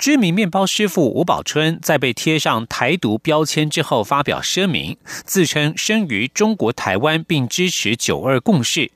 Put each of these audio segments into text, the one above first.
知名面包师傅吴宝春在被贴上台独标签之后，发表声明，自称生于中国台湾，并支持九二共识。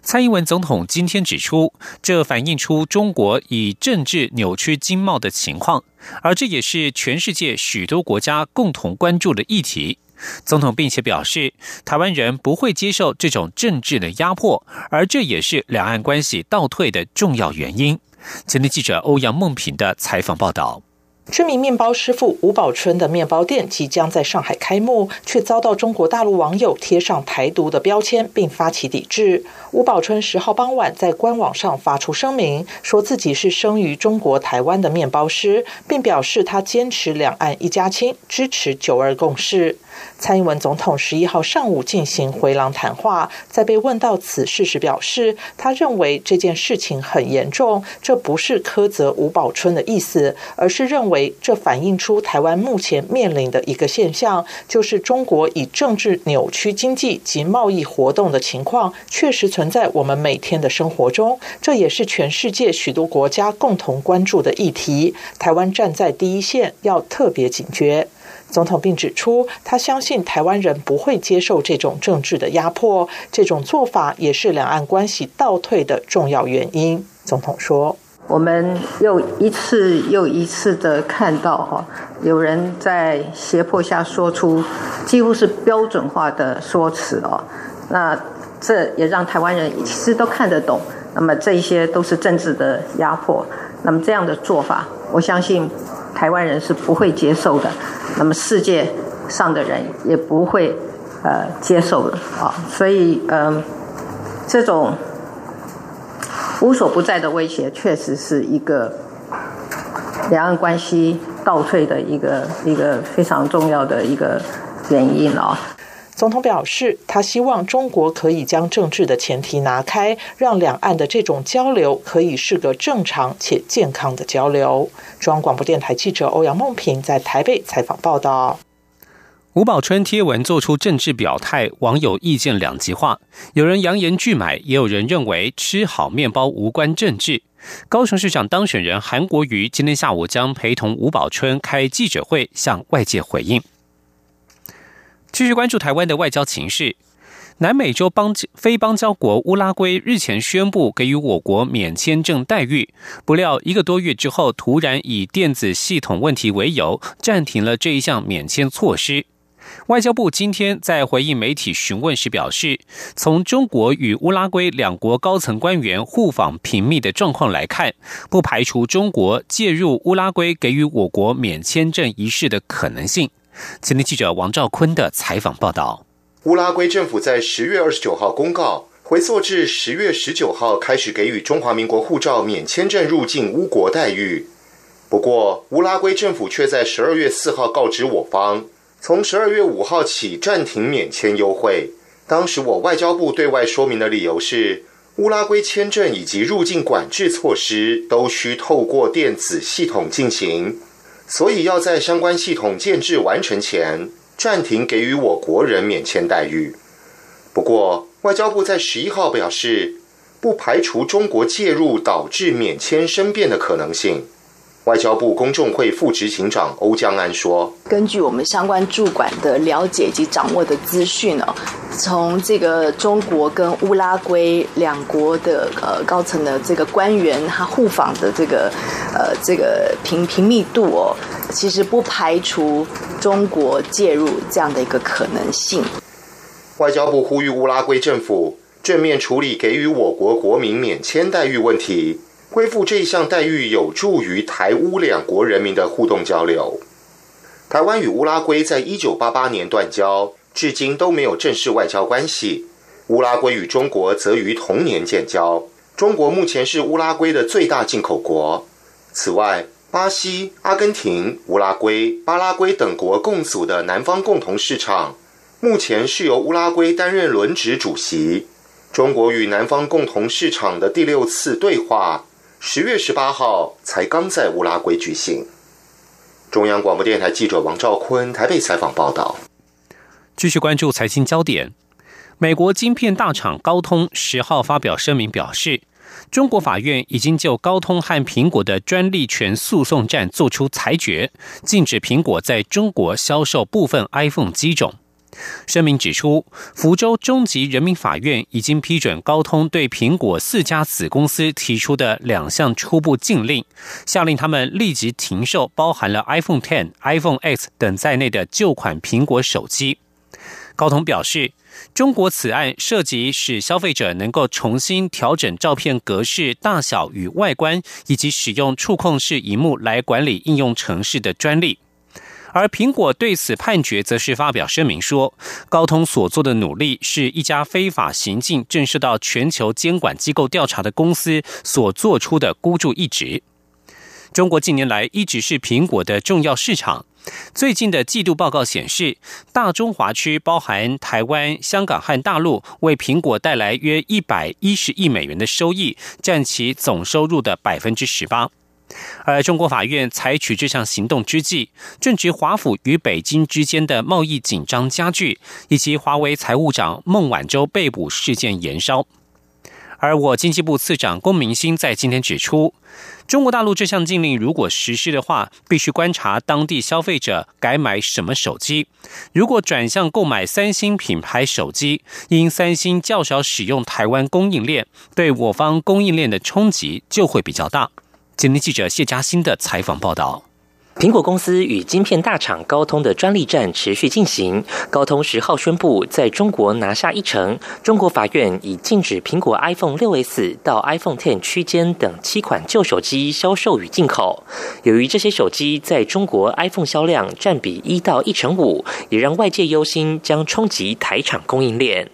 蔡英文总统今天指出，这反映出中国以政治扭曲经贸的情况，而这也是全世界许多国家共同关注的议题。总统并且表示，台湾人不会接受这种政治的压迫，而这也是两岸关系倒退的重要原因。前天记者欧阳梦平的采访报道。知名面包师傅吴宝春的面包店即将在上海开幕，却遭到中国大陆网友贴上台独的标签，并发起抵制。吴宝春十号傍晚在官网上发出声明，说自己是生于中国台湾的面包师，并表示他坚持两岸一家亲，支持九二共识。蔡英文总统十一号上午进行回廊谈话，在被问到此事时表示，他认为这件事情很严重，这不是苛责吴宝春的意思，而是认为这反映出台湾目前面临的一个现象，就是中国以政治扭曲经济及贸易活动的情况确实存在我们每天的生活中，这也是全世界许多国家共同关注的议题。台湾站在第一线，要特别警觉。总统并指出，他相信台湾人不会接受这种政治的压迫，这种做法也是两岸关系倒退的重要原因。总统说：“我们又一次又一次的看到哈，有人在胁迫下说出几乎是标准化的说辞哦，那这也让台湾人其实都看得懂。那么这些都是政治的压迫，那么这样的做法，我相信。”台湾人是不会接受的，那么世界上的人也不会呃接受的啊，所以嗯，这种无所不在的威胁，确实是一个两岸关系倒退的一个一个非常重要的一个原因哦。总统表示，他希望中国可以将政治的前提拿开，让两岸的这种交流可以是个正常且健康的交流。中央广播电台记者欧阳梦平在台北采访报道。吴宝春贴文做出政治表态，网友意见两极化，有人扬言拒买，也有人认为吃好面包无关政治。高雄市长当选人韩国瑜今天下午将陪同吴宝春开记者会，向外界回应。继续关注台湾的外交情势。南美洲邦非邦交国乌拉圭日前宣布给予我国免签证待遇，不料一个多月之后，突然以电子系统问题为由暂停了这一项免签措施。外交部今天在回应媒体询问时表示，从中国与乌拉圭两国高层官员互访频密的状况来看，不排除中国介入乌拉圭给予我国免签证一事的可能性。今天记者王兆坤的采访报道：乌拉圭政府在十月二十九号公告，回溯至十月十九号开始给予中华民国护照免签证入境乌国待遇。不过，乌拉圭政府却在十二月四号告知我方，从十二月五号起暂停免签优惠。当时我外交部对外说明的理由是，乌拉圭签证以及入境管制措施都需透过电子系统进行。所以要在相关系统建制完成前暂停给予我国人免签待遇。不过，外交部在十一号表示，不排除中国介入导致免签生变的可能性。外交部公众会副执行长欧江安说：“根据我们相关驻馆的了解及掌握的资讯呢，从这个中国跟乌拉圭两国的呃高层的这个官员他互访的这个呃这个频频密度哦，其实不排除中国介入这样的一个可能性。”外交部呼吁乌拉圭政府正面处理给予我国国民免签待遇问题。恢复这一项待遇有助于台乌两国人民的互动交流。台湾与乌拉圭在一九八八年断交，至今都没有正式外交关系。乌拉圭与中国则于同年建交。中国目前是乌拉圭的最大进口国。此外，巴西、阿根廷、乌拉圭、巴拉圭等国共组的南方共同市场，目前是由乌拉圭担任轮值主席。中国与南方共同市场的第六次对话，十月十八号才刚在乌拉圭举行。中央广播电台记者王兆坤台北采访报道。继续关注财经焦点，美国晶片大厂高通十号发表声明表示，中国法院已经就高通和苹果的专利权诉讼战作出裁决，禁止苹果在中国销售部分 iPhone 机种。声明指出，福州中级人民法院已经批准高通对苹果四家子公司提出的两项初步禁令，下令他们立即停售包含了 iPhone Ten、iPhone X 等在内的旧款苹果手机。高通表示，中国此案涉及使消费者能够重新调整照片格式、大小与外观，以及使用触控式荧幕来管理应用程式的专利。而苹果对此判决则是发表声明说，高通所做的努力是一家非法行径正受到全球监管机构调查的公司所做出的孤注一掷。中国近年来一直是苹果的重要市场。最近的季度报告显示，大中华区包含台湾、香港和大陆，为苹果带来约一百一十亿美元的收益，占其总收入的百分之十八。而中国法院采取这项行动之际，正值华府与北京之间的贸易紧张加剧，以及华为财务长孟晚舟被捕事件延烧。而我经济部次长龚明鑫在今天指出，中国大陆这项禁令如果实施的话，必须观察当地消费者改买什么手机。如果转向购买三星品牌手机，因三星较少使用台湾供应链，对我方供应链的冲击就会比较大。今天记者谢嘉欣的采访报道：苹果公司与晶片大厂高通的专利战持续进行。高通十号宣布在中国拿下一成，中国法院已禁止苹果 iPhone 六 S 到 iPhone Ten 区间等七款旧手机销售与进口。由于这些手机在中国 iPhone 销量占比一到一成五，也让外界忧心将冲击台厂供应链。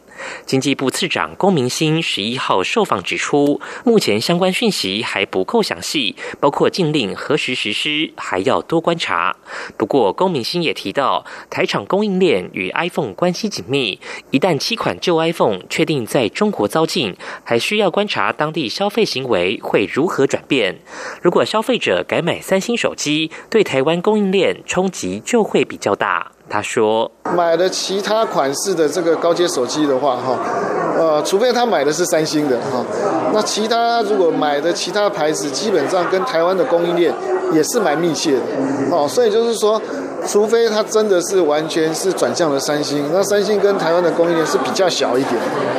经济部次长龚明鑫十一号受访指出，目前相关讯息还不够详细，包括禁令何时实施，还要多观察。不过，龚明鑫也提到，台厂供应链与 iPhone 关系紧密，一旦七款旧 iPhone 确定在中国遭禁，还需要观察当地消费行为会如何转变。如果消费者改买三星手机，对台湾供应链冲击就会比较大。他说：“买了其他款式的这个高阶手机的话，哈，呃，除非他买的是三星的，哈，那其他如果买的其他牌子，基本上跟台湾的供应链也是蛮密切的，哦，所以就是说。”除非它真的是完全是转向了三星，那三星跟台湾的供应链是比较小一点，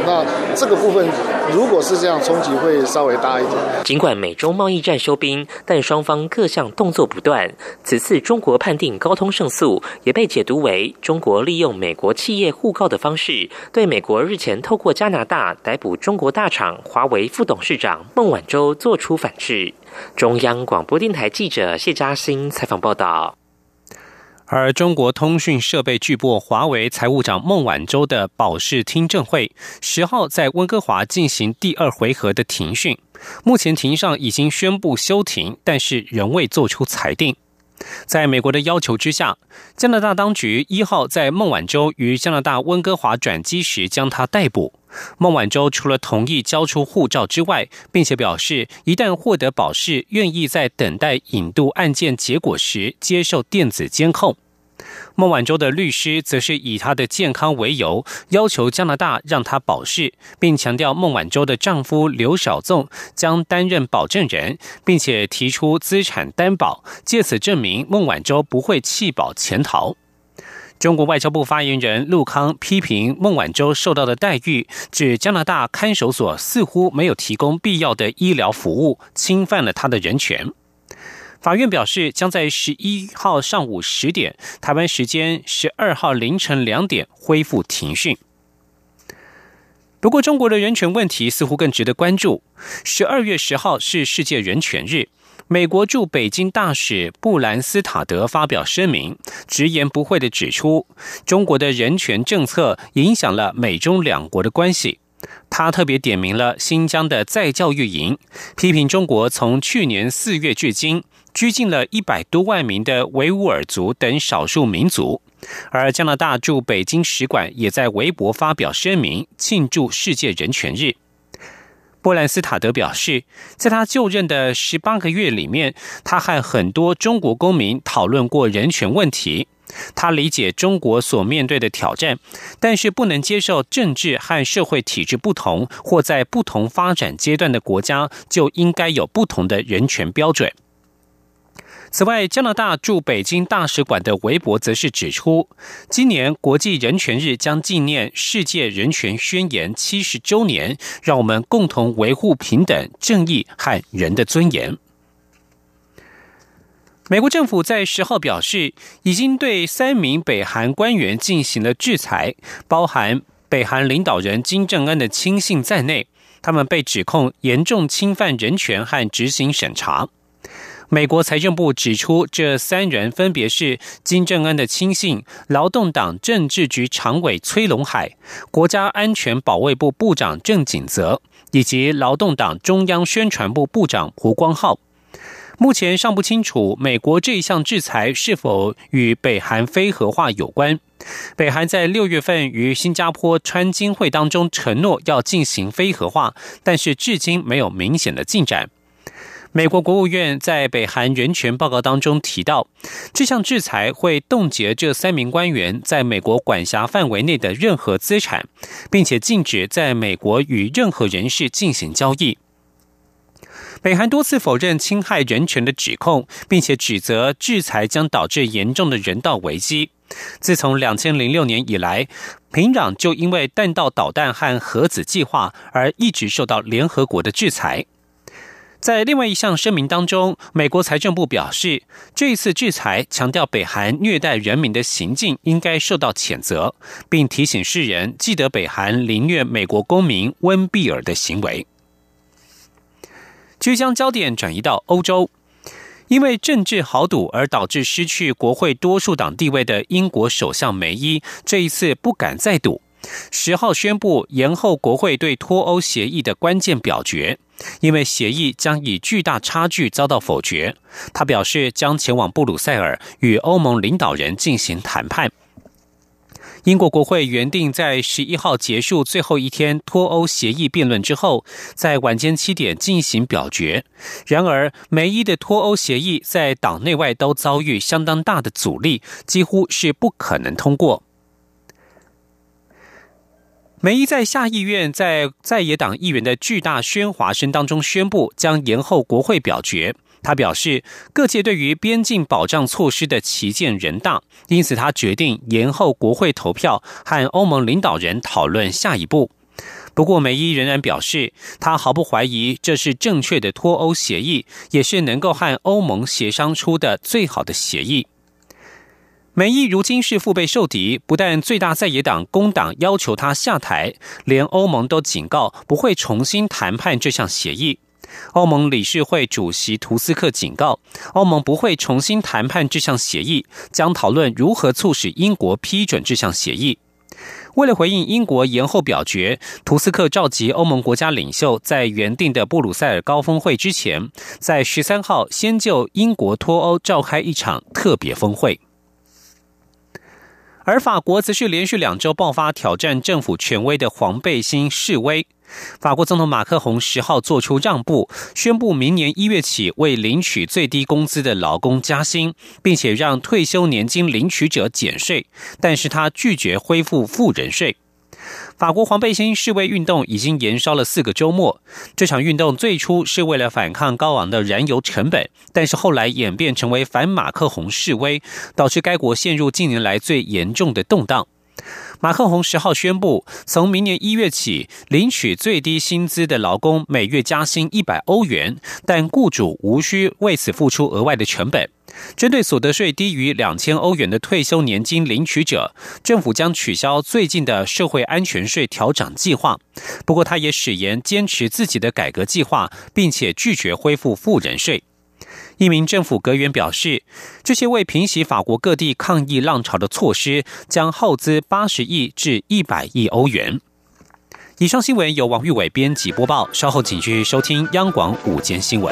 那这个部分如果是这样，冲击会稍微大一点。尽管美中贸易战休兵，但双方各项动作不断。此次中国判定高通胜诉，也被解读为中国利用美国企业互告的方式，对美国日前透过加拿大逮捕中国大厂华为副董事长孟晚舟做出反制。中央广播电台记者谢嘉欣采访报道。而中国通讯设备巨擘华为财务长孟晚舟的保释听证会十号在温哥华进行第二回合的庭讯，目前庭上已经宣布休庭，但是仍未做出裁定。在美国的要求之下，加拿大当局一号在孟晚舟于加拿大温哥华转机时将他逮捕。孟晚舟除了同意交出护照之外，并且表示一旦获得保释，愿意在等待引渡案件结果时接受电子监控。孟晚舟的律师则是以她的健康为由，要求加拿大让她保释，并强调孟晚舟的丈夫刘小纵将担任保证人，并且提出资产担保，借此证明孟晚舟不会弃保潜逃。中国外交部发言人陆康批评孟晚舟受到的待遇，指加拿大看守所似乎没有提供必要的医疗服务，侵犯了他的人权。法院表示，将在十一号上午十点（台湾时间十二号凌晨两点）恢复庭讯。不过，中国的人权问题似乎更值得关注。十二月十号是世界人权日。美国驻北京大使布兰斯塔德发表声明，直言不讳的指出，中国的人权政策影响了美中两国的关系。他特别点名了新疆的再教育营，批评中国从去年四月至今拘禁了一百多万名的维吾尔族等少数民族，而加拿大驻北京使馆也在微博发表声明，庆祝世界人权日。波兰斯塔德表示，在他就任的十八个月里面，他和很多中国公民讨论过人权问题。他理解中国所面对的挑战，但是不能接受政治和社会体制不同或在不同发展阶段的国家就应该有不同的人权标准。此外，加拿大驻北京大使馆的微博则是指出，今年国际人权日将纪念世界人权宣言七十周年，让我们共同维护平等、正义和人的尊严。美国政府在十号表示，已经对三名北韩官员进行了制裁，包含北韩领导人金正恩的亲信在内，他们被指控严重侵犯人权和执行审查。美国财政部指出，这三人分别是金正恩的亲信、劳动党政治局常委崔龙海、国家安全保卫部部长郑景泽，以及劳动党中央宣传部部长胡光浩。目前尚不清楚美国这一项制裁是否与北韩非核化有关。北韩在六月份与新加坡川金会当中承诺要进行非核化，但是至今没有明显的进展。美国国务院在北韩人权报告当中提到，这项制裁会冻结这三名官员在美国管辖范围内的任何资产，并且禁止在美国与任何人士进行交易。北韩多次否认侵害人权的指控，并且指责制裁将导致严重的人道危机。自从两千零六年以来，平壤就因为弹道导弹和核子计划而一直受到联合国的制裁。在另外一项声明当中，美国财政部表示，这一次制裁强调北韩虐待人民的行径应该受到谴责，并提醒世人记得北韩凌虐美国公民温比尔的行为。即将焦点转移到欧洲，因为政治豪赌而导致失去国会多数党地位的英国首相梅伊，这一次不敢再赌。十号宣布延后国会对脱欧协议的关键表决，因为协议将以巨大差距遭到否决。他表示将前往布鲁塞尔与欧盟领导人进行谈判。英国国会原定在十一号结束最后一天脱欧协议辩论之后，在晚间七点进行表决。然而，梅伊的脱欧协议在党内外都遭遇相当大的阻力，几乎是不可能通过。梅伊在下议院在在野党议员的巨大喧哗声当中宣布，将延后国会表决。他表示，各界对于边境保障措施的旗舰人大，因此他决定延后国会投票和欧盟领导人讨论下一步。不过，梅伊仍然表示，他毫不怀疑这是正确的脱欧协议，也是能够和欧盟协商出的最好的协议。梅伊如今是腹背受敌，不但最大在野党工党要求他下台，连欧盟都警告不会重新谈判这项协议。欧盟理事会主席图斯克警告，欧盟不会重新谈判这项协议，将讨论如何促使英国批准这项协议。为了回应英国延后表决，图斯克召集欧盟国家领袖在原定的布鲁塞尔高峰会之前，在十三号先就英国脱欧召开一场特别峰会。而法国则是连续两周爆发挑战政府权威的黄背心示威。法国总统马克宏十号做出让步，宣布明年一月起为领取最低工资的劳工加薪，并且让退休年金领取者减税，但是他拒绝恢复富人税。法国黄背心示威运动已经延烧了四个周末。这场运动最初是为了反抗高昂的燃油成本，但是后来演变成为反马克宏示威，导致该国陷入近年来最严重的动荡。马克宏十号宣布，从明年一月起，领取最低薪资的劳工每月加薪一百欧元，但雇主无需为此付出额外的成本。针对所得税低于两千欧元的退休年金领取者，政府将取消最近的社会安全税调整计划。不过，他也誓言坚持自己的改革计划，并且拒绝恢复富人税。一名政府阁员表示，这些为平息法国各地抗议浪潮的措施将耗资八十亿至一百亿欧元。以上新闻由王玉伟编辑播报，稍后请继续收听央广午间新闻。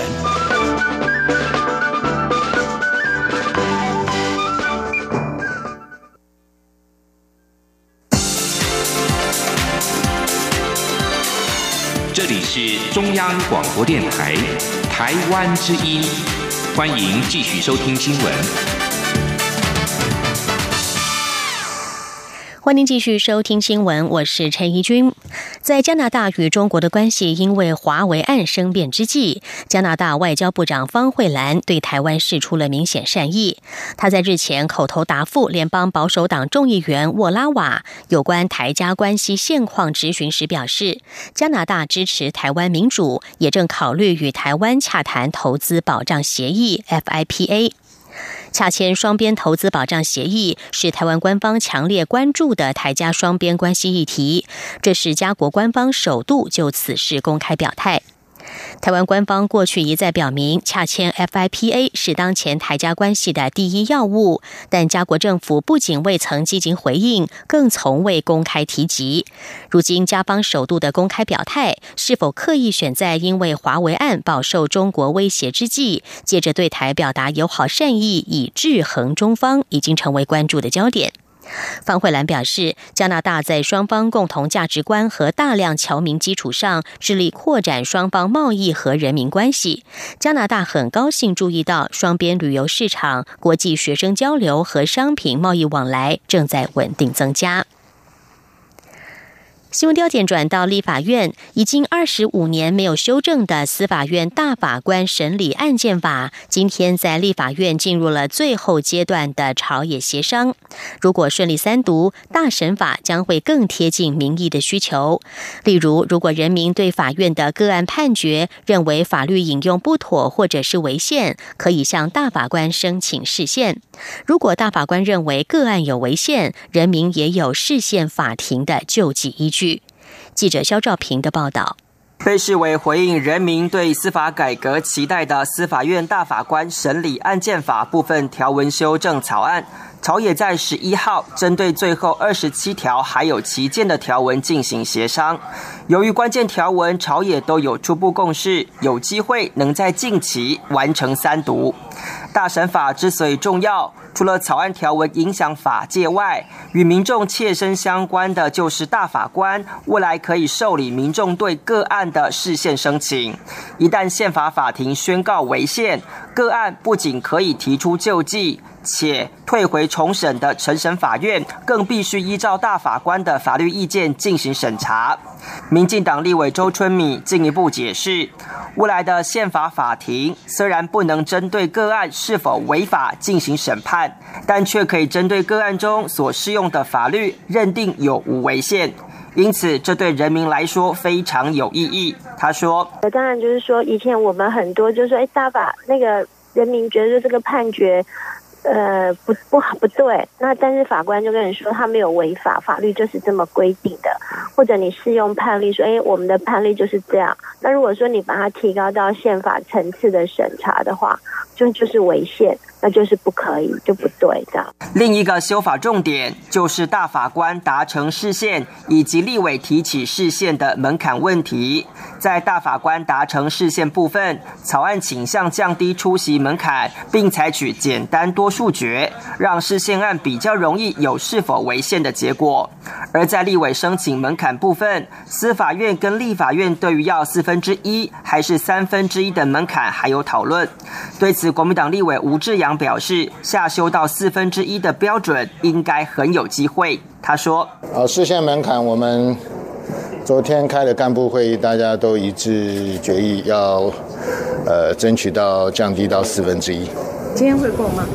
这里是中央广播电台，台湾之音。欢迎继续收听新闻。欢迎继续收听新闻，我是陈怡君。在加拿大与中国的关系因为华为案生变之际，加拿大外交部长方慧兰对台湾示出了明显善意。他在日前口头答复联邦保守党众议员沃拉瓦有关台加关系现况质询时表示，加拿大支持台湾民主，也正考虑与台湾洽谈投资保障协议 （FIPA）。洽签双边投资保障协议是台湾官方强烈关注的台加双边关系议题，这是加国官方首度就此事公开表态。台湾官方过去一再表明，洽签 FIPA 是当前台加关系的第一要务，但加国政府不仅未曾积极回应，更从未公开提及。如今加方首度的公开表态，是否刻意选在因为华为案饱受中国威胁之际，借着对台表达友好善意以制衡中方，已经成为关注的焦点。方慧兰表示，加拿大在双方共同价值观和大量侨民基础上，致力扩展双方贸易和人民关系。加拿大很高兴注意到，双边旅游市场、国际学生交流和商品贸易往来正在稳定增加。新闻焦点转到立法院，已经二十五年没有修正的司法院大法官审理案件法，今天在立法院进入了最后阶段的朝野协商。如果顺利三读，大审法将会更贴近民意的需求。例如，如果人民对法院的个案判决认为法律引用不妥或者是违宪，可以向大法官申请释宪；如果大法官认为个案有违宪，人民也有释宪法庭的救济依据。据记者肖兆平的报道。被视为回应人民对司法改革期待的司法院大法官审理案件法部分条文修正草案，朝野在十一号针对最后二十七条还有旗舰的条文进行协商。由于关键条文朝野都有初步共识，有机会能在近期完成三读。大审法之所以重要。除了草案条文影响法界外，与民众切身相关的就是大法官未来可以受理民众对个案的视线申请。一旦宪法法庭宣告违宪，个案不仅可以提出救济。且退回重审的承审法院，更必须依照大法官的法律意见进行审查。民进党立委周春米进一步解释，未来的宪法法庭虽然不能针对个案是否违法进行审判，但却可以针对个案中所适用的法律认定有无违宪，因此这对人民来说非常有意义。他说：“当然就是说，以前我们很多就是说，哎，大法那个人民觉得这个判决。”呃，不不好，不对。那但是法官就跟你说，他没有违法，法律就是这么规定的。或者你适用判例说，哎，我们的判例就是这样。那如果说你把它提高到宪法层次的审查的话，就就是违宪。那就是不可以，就不对的。另一个修法重点就是大法官达成视线以及立委提起视线的门槛问题。在大法官达成视线部分，草案倾向降低出席门槛，并采取简单多数决，让视线案比较容易有是否违宪的结果。而在立委申请门槛部分，司法院跟立法院对于要四分之一还是三分之一的门槛还有讨论。对此，国民党立委吴志阳。表示下修到四分之一的标准应该很有机会。他说：“呃，视线门槛，我们昨天开的干部会议，大家都一致决议要呃争取到降低到四分之一。今天会过吗？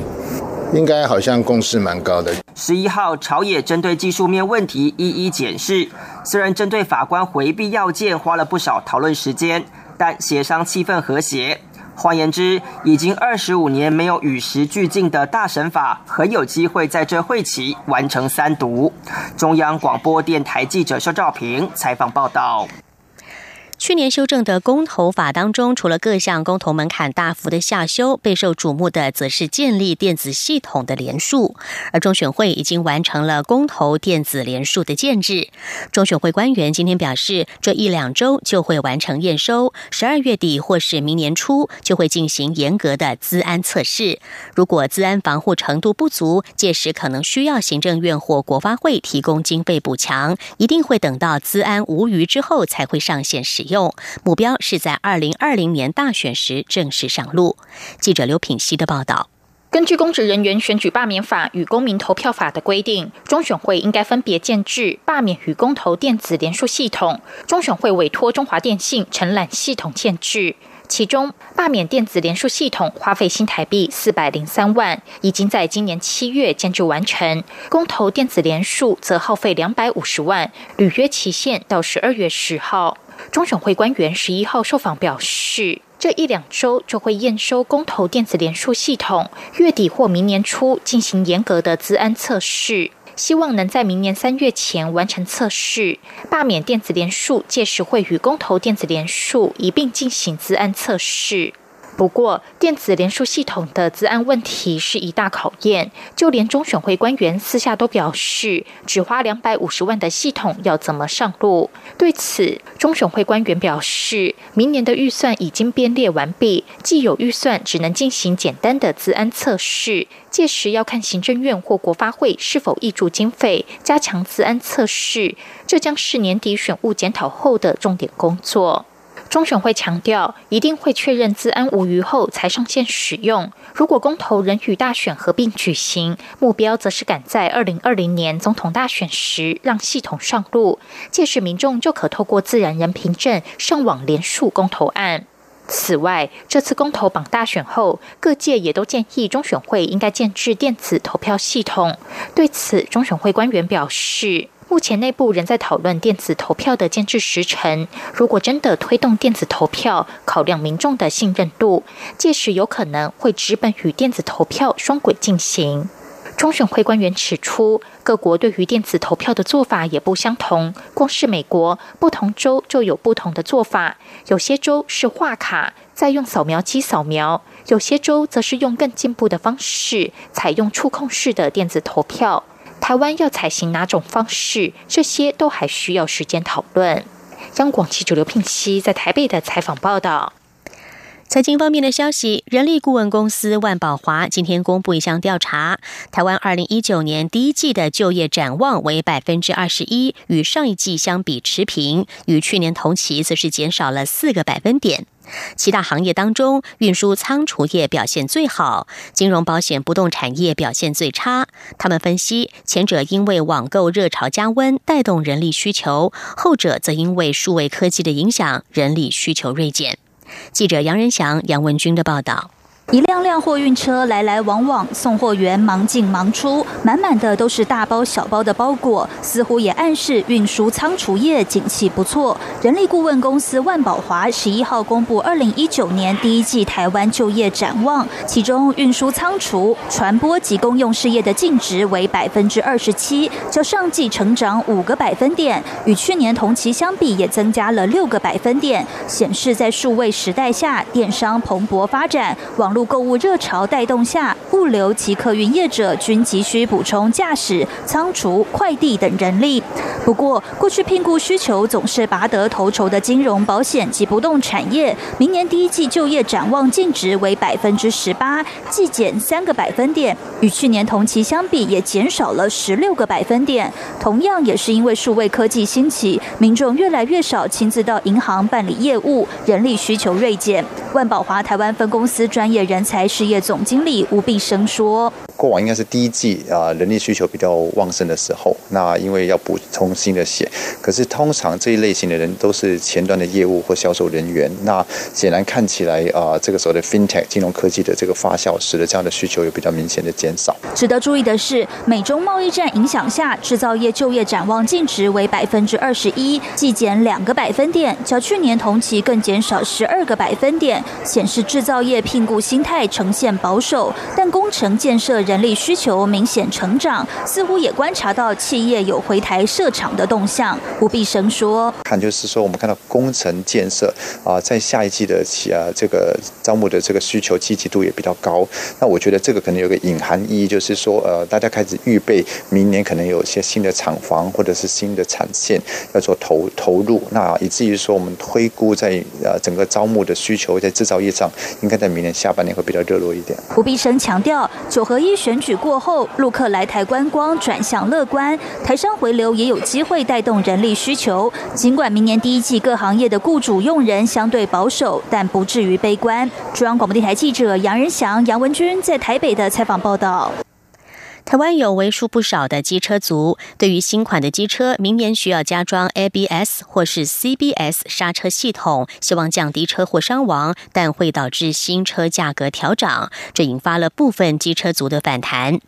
应该好像共识蛮高的。十一号朝野针对技术面问题一一检视，虽然针对法官回避要件花了不少讨论时间，但协商气氛和谐。”换言之，已经二十五年没有与时俱进的大神法，很有机会在这会期完成三读。中央广播电台记者肖兆平采访报道。去年修正的公投法当中，除了各项公投门槛大幅的下修，备受瞩目的则是建立电子系统的联署。而中选会已经完成了公投电子联署的建制。中选会官员今天表示，这一两周就会完成验收，十二月底或是明年初就会进行严格的资安测试。如果资安防护程度不足，届时可能需要行政院或国发会提供经费补强。一定会等到资安无虞之后才会上线使用。用，目标是在二零二零年大选时正式上路。记者刘品希的报道。根据公职人员选举罢免法与公民投票法的规定，中选会应该分别建制罢免与公投电子联署系统。中选会委托中华电信承揽系统建制，其中罢免电子联署系统花费新台币四百零三万，已经在今年七月建制完成；公投电子联署则耗费两百五十万，履约期限到十二月十号。中选会官员十一号受访表示。这一两周就会验收公投电子联署系统，月底或明年初进行严格的资安测试，希望能在明年三月前完成测试。罢免电子联署届时会与公投电子联署一并进行资安测试。不过，电子联署系统的资安问题是一大考验，就连中选会官员私下都表示，只花两百五十万的系统要怎么上路？对此，中选会官员表示，明年的预算已经编列完毕，既有预算，只能进行简单的资安测试，届时要看行政院或国发会是否挹注经费，加强资安测试，这将是年底选务检讨后的重点工作。中选会强调，一定会确认资安无虞后才上线使用。如果公投仍与大选合并举行，目标则是赶在二零二零年总统大选时让系统上路，届时民众就可透过自然人凭证上网连署公投案。此外，这次公投榜大选后，各界也都建议中选会应该建置电子投票系统。对此，中选会官员表示。目前内部仍在讨论电子投票的建制时程。如果真的推动电子投票，考量民众的信任度，届时有可能会直本与电子投票双轨进行。中选会官员指出，各国对于电子投票的做法也不相同。光是美国，不同州就有不同的做法。有些州是画卡，再用扫描机扫描；有些州则是用更进步的方式，采用触控式的电子投票。台湾要采行哪种方式？这些都还需要时间讨论。央广记者刘聘期在台北的采访报道。财经方面的消息，人力顾问公司万宝华今天公布一项调查，台湾二零一九年第一季的就业展望为百分之二十一，与上一季相比持平，与去年同期则是减少了四个百分点。七大行业当中，运输仓储业表现最好，金融保险不动产业表现最差。他们分析，前者因为网购热潮加温带动人力需求，后者则因为数位科技的影响，人力需求锐减。记者杨仁祥、杨文军的报道。一辆辆货运车来来往往，送货员忙进忙出，满满的都是大包小包的包裹，似乎也暗示运输仓储业景气不错。人力顾问公司万宝华十一号公布二零一九年第一季台湾就业展望，其中运输仓储、传播及公用事业的净值为百分之二十七，较上季成长五个百分点，与去年同期相比也增加了六个百分点，显示在数位时代下，电商蓬勃发展，网络购物热潮带动下，物流及客运业者均急需补充驾驶、仓储、快递等人力。不过，过去聘雇需求总是拔得头筹的金融保险及不动产业，明年第一季就业展望净值为百分之十八，季减三个百分点，与去年同期相比也减少了十六个百分点。同样也是因为数位科技兴起，民众越来越少亲自到银行办理业务，人力需求锐减。万宝华台湾分公司专业。人人才事业总经理吴必生说：“过往应该是第一季啊，人力需求比较旺盛的时候。那因为要补充新的血，可是通常这一类型的人都是前端的业务或销售人员。那显然看起来啊，这个时候的 fintech 金融科技的这个发酵，使得这样的需求有比较明显的减少。值得注意的是，美中贸易战影响下，制造业就业展望净值为百分之二十一，季减两个百分点，较去年同期更减少十二个百分点，显示制造业聘雇。”心态呈现保守，但工程建设人力需求明显成长，似乎也观察到企业有回台设厂的动向。吴必生说：“看就是说，我们看到工程建设啊，在下一季的企啊这个招募的这个需求积极度也比较高。那我觉得这个可能有个隐含意义，就是说呃，大家开始预备明年可能有一些新的厂房或者是新的产线要做投投入。那以至于说，我们推估在呃整个招募的需求在制造业上，应该在明年下半年。”会比较热络一点。胡必生强调，九合一选举过后，陆客来台观光转向乐观，台商回流也有机会带动人力需求。尽管明年第一季各行业的雇主用人相对保守，但不至于悲观。中央广播电台记者杨仁祥、杨文君在台北的采访报道。台湾有为数不少的机车族，对于新款的机车明年需要加装 ABS 或是 CBS 刹车系统，希望降低车祸伤亡，但会导致新车价格调涨，这引发了部分机车族的反弹。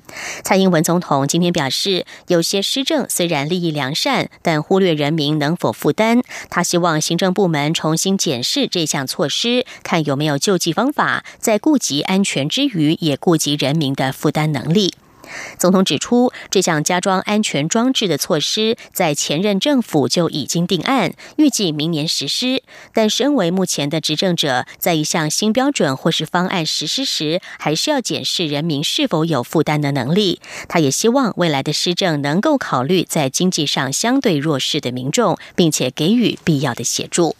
蔡英文总统今天表示，有些施政虽然利益良善，但忽略人民能否负担。他希望行政部门重新检视这项措施，看有没有救济方法，在顾及安全之余，也顾及人民的负担能力。总统指出，这项加装安全装置的措施在前任政府就已经定案，预计明年实施。但身为目前的执政者，在一项新标准或是方案实施时，还是要检视人民是否有负担的能力。他也希望未来的施政能够考虑在经济上相对弱势的民众，并且给予必要的协助。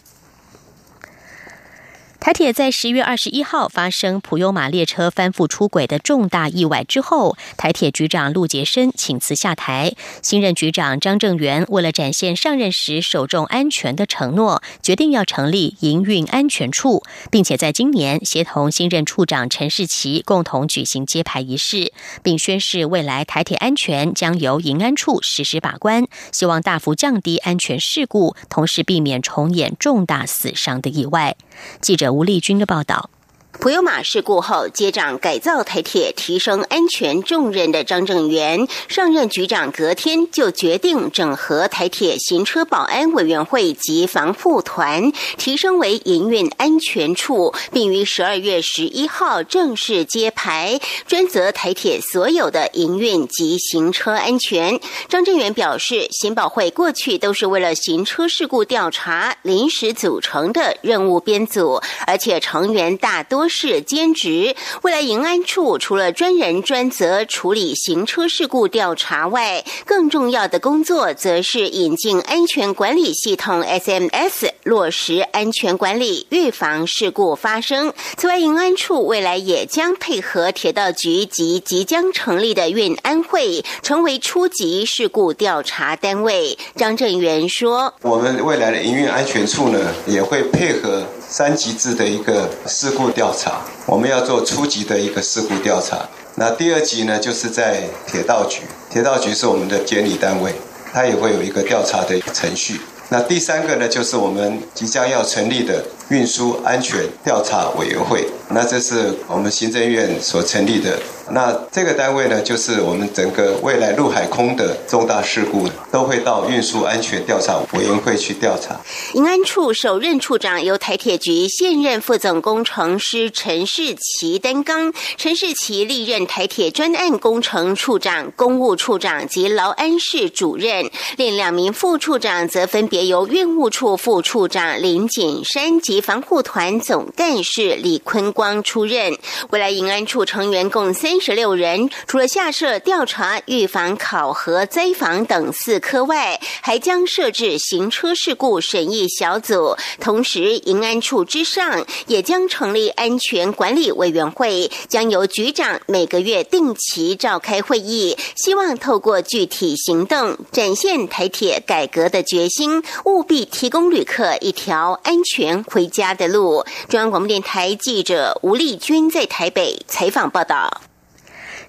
台铁在十月二十一号发生普悠玛列车翻覆出轨的重大意外之后，台铁局长陆杰生请辞下台。新任局长张正元为了展现上任时首重安全的承诺，决定要成立营运安全处，并且在今年协同新任处长陈世奇共同举行揭牌仪式，并宣誓未来台铁安全将由营安处实施把关，希望大幅降低安全事故，同时避免重演重大死伤的意外。记者。吴丽君的报道。普悠玛事故后，接掌改造台铁、提升安全重任的张正元上任局长，隔天就决定整合台铁行车保安委员会及防护团，提升为营运安全处，并于十二月十一号正式揭牌，专责台铁所有的营运及行车安全。张正元表示，行保会过去都是为了行车事故调查临时组成的任务编组，而且成员大多。是兼职。未来营安处除了专人专责处理行车事故调查外，更重要的工作则是引进安全管理系统 SMS，落实安全管理，预防事故发生。此外，营安处未来也将配合铁道局及即将成立的运安会，成为初级事故调查单位。张正元说：“我们未来的营运安全处呢，也会配合。”三级制的一个事故调查，我们要做初级的一个事故调查。那第二级呢，就是在铁道局，铁道局是我们的监理单位，它也会有一个调查的一个程序。那第三个呢，就是我们即将要成立的运输安全调查委员会。那这是我们行政院所成立的。那这个单位呢，就是我们整个未来陆海空的重大事故，都会到运输安全调查委员会去调查。营安处首任处长由台铁局现任副总工程师陈世奇担纲，陈世奇历任台铁专案工程处长、公务处长及劳安室主任，另两名副处长则分别由运务处副处长林景山及防护团总干事李坤光出任。未来营安处成员共三。十六人，除了下设调查、预防、考核、灾防等四科外，还将设置行车事故审议小组。同时，营安处之上也将成立安全管理委员会，将由局长每个月定期召开会议，希望透过具体行动展现台铁改革的决心，务必提供旅客一条安全回家的路。中央广播电台记者吴丽君在台北采访报道。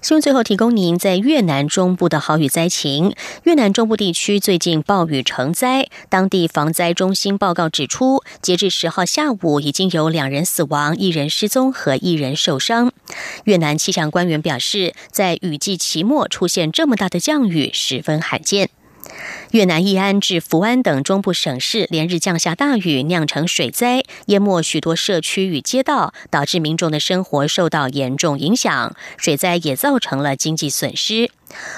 新闻最后提供您在越南中部的好雨灾情。越南中部地区最近暴雨成灾，当地防灾中心报告指出，截至十号下午，已经有两人死亡、一人失踪和一人受伤。越南气象官员表示，在雨季期末出现这么大的降雨十分罕见。越南义安至福安等中部省市连日降下大雨，酿成水灾，淹没许多社区与街道，导致民众的生活受到严重影响。水灾也造成了经济损失，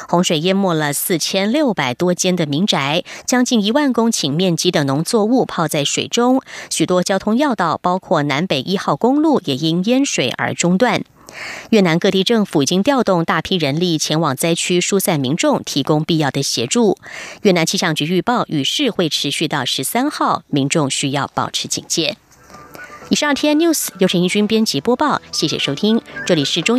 洪水淹没了四千六百多间的民宅，将近一万公顷面积的农作物泡在水中，许多交通要道，包括南北一号公路，也因淹水而中断。越南各地政府已经调动大批人力前往灾区疏散民众，提供必要的协助。越南气象局预报，雨势会持续到十三号，民众需要保持警戒。以上 T N News 由陈英军编辑播报，谢谢收听，这里是中。